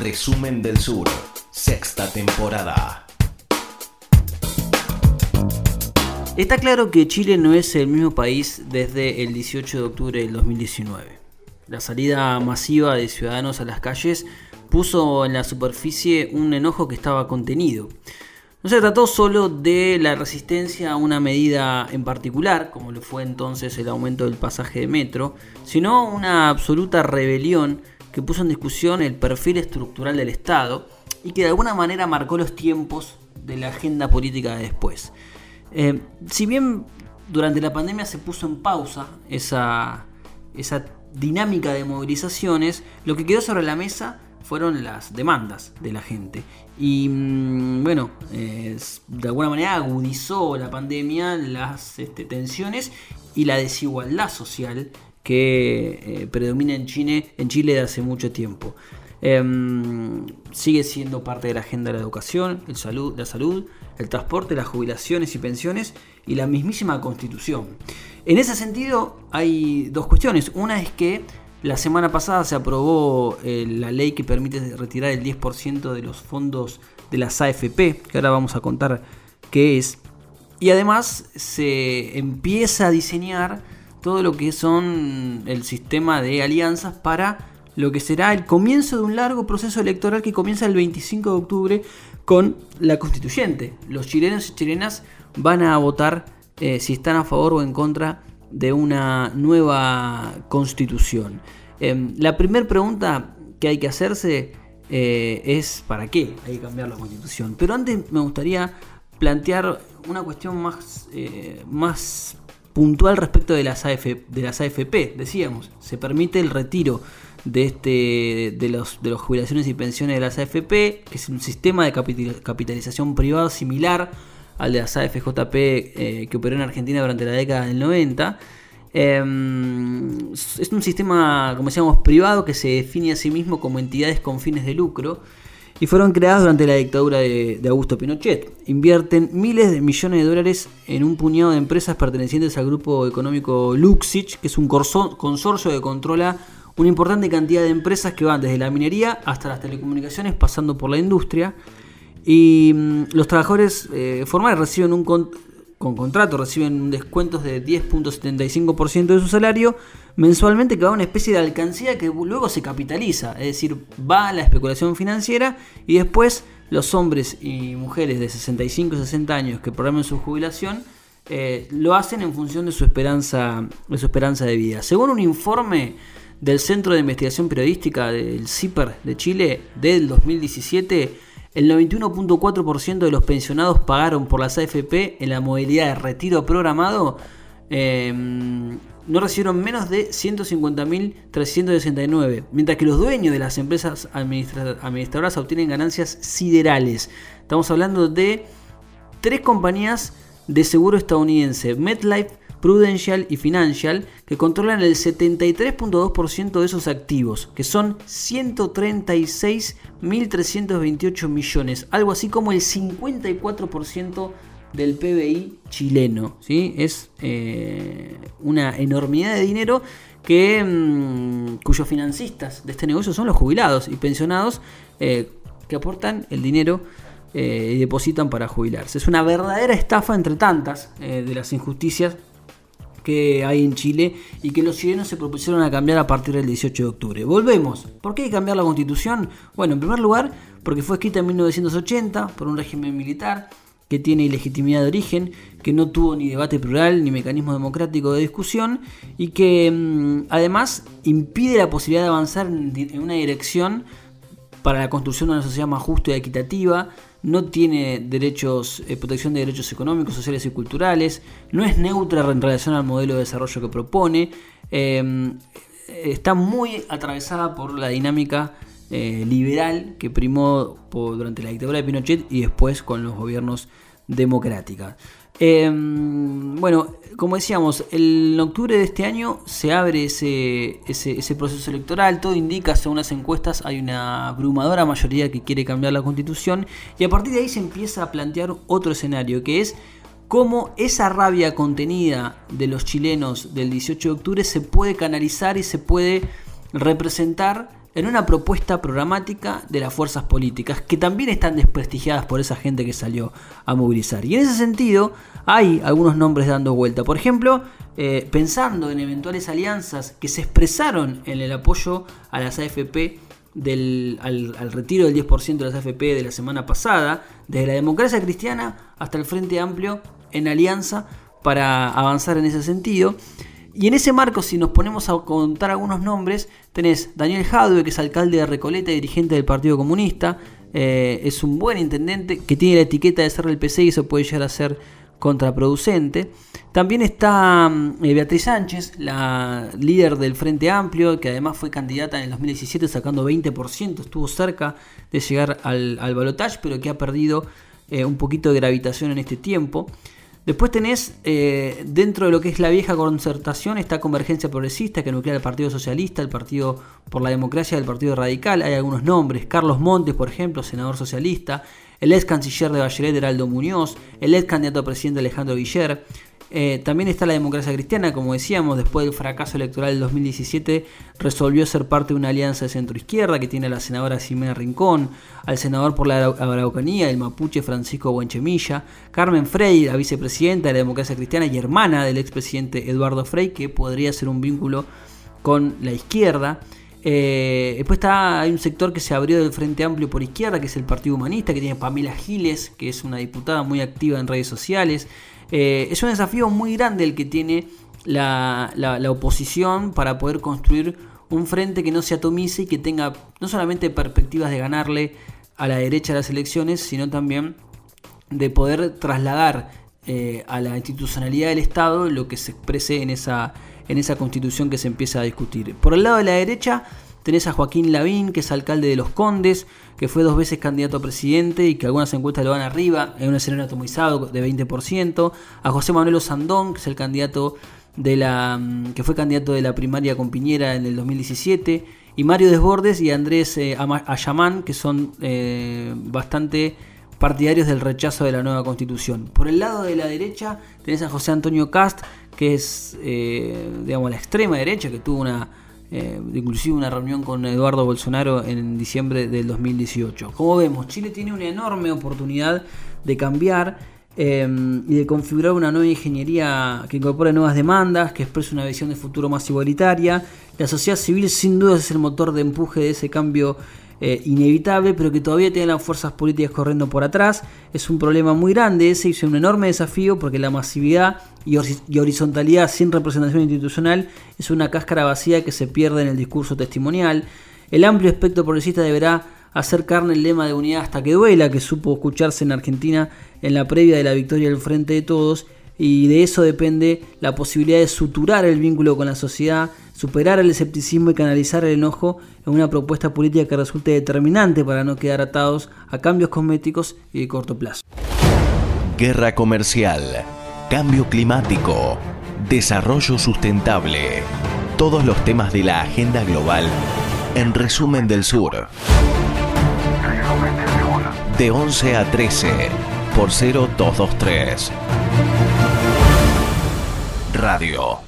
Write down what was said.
Resumen del Sur, sexta temporada. Está claro que Chile no es el mismo país desde el 18 de octubre del 2019. La salida masiva de ciudadanos a las calles puso en la superficie un enojo que estaba contenido. No se trató solo de la resistencia a una medida en particular, como lo fue entonces el aumento del pasaje de metro, sino una absoluta rebelión que puso en discusión el perfil estructural del Estado y que de alguna manera marcó los tiempos de la agenda política de después. Eh, si bien durante la pandemia se puso en pausa esa, esa dinámica de movilizaciones, lo que quedó sobre la mesa fueron las demandas de la gente. Y mm, bueno, de alguna manera agudizó la pandemia las este, tensiones y la desigualdad social que eh, predomina en Chile, en Chile de hace mucho tiempo. Em, sigue siendo parte de la agenda de la educación, el salud, la salud, el transporte, las jubilaciones y pensiones y la mismísima constitución. En ese sentido hay dos cuestiones. Una es que la semana pasada se aprobó eh, la ley que permite retirar el 10% de los fondos de las AFP, que ahora vamos a contar qué es. Y además se empieza a diseñar todo lo que son el sistema de alianzas para lo que será el comienzo de un largo proceso electoral que comienza el 25 de octubre con la constituyente. Los chilenos y chilenas van a votar eh, si están a favor o en contra de una nueva constitución. Em, la primera pregunta que hay que hacerse eh, es ¿para qué hay que cambiar la constitución? Pero antes me gustaría plantear una cuestión más, eh, más puntual respecto de las, de las AFP. Decíamos, se permite el retiro de, este, de, los, de las jubilaciones y pensiones de las AFP, que es un sistema de capitalización privada similar al de las AFJP eh, que operó en Argentina durante la década del 90. Em, es un sistema, como decíamos, privado que se define a sí mismo como entidades con fines de lucro y fueron creadas durante la dictadura de, Augusto Pinochet. Invierten miles de millones de dólares en un puñado de empresas pertenecientes al grupo económico Luxich, que es un consorcio que controla una importante cantidad de empresas que van desde la minería hasta las telecomunicaciones, pasando por la industria. Y mm, los trabajadores eh, formales reciben un con, contrato, reciben descuentos de 10.75% de su salario mensualmente, que va a una especie de alcancía que luego se capitaliza, es decir, va a la especulación financiera y después los hombres y mujeres de 65 y 60 años que programen su jubilación eh, lo hacen en función de su esperanza de su esperanza de vida. Según un informe del Centro de Investigación Periodística del CIPER de Chile del 2017, el 91.4% de los pensionados pagaron por las AFP en la modalidad de retiro programado. Em, no recibieron menos de 150.369, mientras que los dueños de las empresas administradoras obtienen ganancias siderales. Estamos hablando de tres compañías de seguro estadounidense, MetLife, Prudential y Financial, que controlan el 73.2% de esos activos, que son 136.328 millones, algo así como el 54% del PBI chileno. ¿sí? Es eh, una enormidad de dinero que, mm, cuyos financistas de este negocio son los jubilados y pensionados eh, que aportan el dinero eh, y depositan para jubilarse. Es una verdadera estafa entre tantas de las injusticias que hay en Chile y que los chilenos se propusieron a cambiar a partir del 18 de octubre. Volvemos. ¿Por qué hay que cambiar la constitución? Bueno, en primer lugar, porque fue escrita en 1980 por un régimen militar que tiene ilegitimidad de origen, que no tuvo ni debate plural ni mecanismo democrático de discusión y que mm, además impide la posibilidad de avanzar en una dirección para la construcción de una sociedad más justa y equitativa, no tiene derechos, eh, protección de derechos económicos, sociales y culturales, no es neutra en relación al modelo de desarrollo que propone, em, está muy atravesada por la dinámica eh, liberal que primó durante la dictadura de Pinochet y después con los gobiernos democráticos. Em, bueno, como decíamos, en octubre de este año se abre ese, ese, proceso electoral, todo indica, según las encuestas, hay una abrumadora mayoría que quiere cambiar la constitución y a partir de ahí se empieza a plantear otro escenario, que es cómo esa rabia contenida de los chilenos del 18 de octubre se puede canalizar y se puede representar en una propuesta programática de las fuerzas políticas que también están desprestigiadas por esa gente que salió a movilizar. Y en ese sentido hay algunos nombres dando vuelta. Por ejemplo, eh, pensando en eventuales alianzas que se expresaron en el apoyo a las AFP del, al, al, retiro del 10% de las AFP de la semana pasada, desde la democracia cristiana hasta el Frente Amplio en alianza para avanzar en ese sentido. Y en ese marco, si nos ponemos a contar algunos nombres, tenés Daniel Jadwe, que es alcalde de Recoleta y dirigente del Partido Comunista. Eh, es un buen intendente que tiene la etiqueta de ser del PC y eso puede llegar a ser contraproducente. También está mm, eh, Beatriz Sánchez, la líder del Frente Amplio, que además fue candidata en el 2017 sacando 20%, estuvo cerca de llegar al, al balotaje, pero que ha perdido eh, un poquito de gravitación en este tiempo. Después tenés, eh, dentro de lo que es la vieja concertación, esta convergencia progresista que nuclea el Partido Socialista, el Partido por la Democracia el Partido Radical. Hay algunos nombres. Carlos Montes, por ejemplo, senador socialista. El ex canciller de Bachelet, Heraldo Muñoz. El ex candidato a presidente, Alejandro Guiller. Eh, también está la democracia cristiana, como decíamos, después del fracaso electoral del 2017, resolvió ser parte de una alianza de centro-izquierda que tiene a la senadora Ximena Rincón, al senador por la Araucanía, el mapuche Francisco Buenchemilla, Carmen Frey, la vicepresidenta de la democracia cristiana y hermana del expresidente Eduardo Frey, que podría ser un vínculo con la izquierda. Eh, después está, hay un sector que se abrió del Frente Amplio por izquierda, que es el Partido Humanista, que tiene Pamela Giles, que es una diputada muy activa en redes sociales. Eh, es un desafío muy grande el que tiene la, oposición para poder construir un frente que no se atomice y que tenga no solamente perspectivas de ganarle a la derecha de las elecciones, sino también de poder trasladar eh, a la institucionalidad del Estado lo que se exprese en esa, en esa constitución que se empieza a discutir. Por el lado de la derecha tenés a Joaquín Lavín, que es alcalde de Los Condes, que fue dos veces candidato a presidente y que algunas encuestas lo van arriba, en un escenario atomizado de 20%. A José Manuel Osandón, que es el candidato de la mm, que fue candidato de la primaria con Piñera en el 2017. Y Mario Desbordes y Andrés eh, Ayamán, que son eh, bastante partidarios del rechazo de la nueva constitución. Por el lado de la derecha tenés a José Antonio Cast, que es eh, digamos la extrema derecha, que tuvo una eh, inclusive una reunión con Eduardo Bolsonaro en diciembre del 2018. Como vemos, Chile tiene una enorme oportunidad de cambiar eh, y de configurar una nueva ingeniería que incorpore nuevas demandas, que exprese una visión de futuro más igualitaria. La sociedad civil sin duda es el motor de empuje de ese cambio eh, inevitable, pero que todavía tiene las fuerzas políticas corriendo por atrás. Es un problema muy grande ese y es un enorme desafío porque la masividad y, horizontalidad sin representación institucional es una cáscara vacía que se pierde en el discurso testimonial. El amplio espectro progresista deberá hacer carne el lema de unidad hasta que duela, que supo escucharse en Argentina en la previa de la victoria del Frente de Todos, y de eso depende la posibilidad de suturar el vínculo con la sociedad, superar el escepticismo y canalizar el enojo en una propuesta política que resulte determinante para no quedar atados a cambios cosméticos y de corto plazo. Guerra comercial, cambio climático, desarrollo sustentable, todos los temas de la agenda global en resumen del sur. De 11 a 13 por 0223. Radio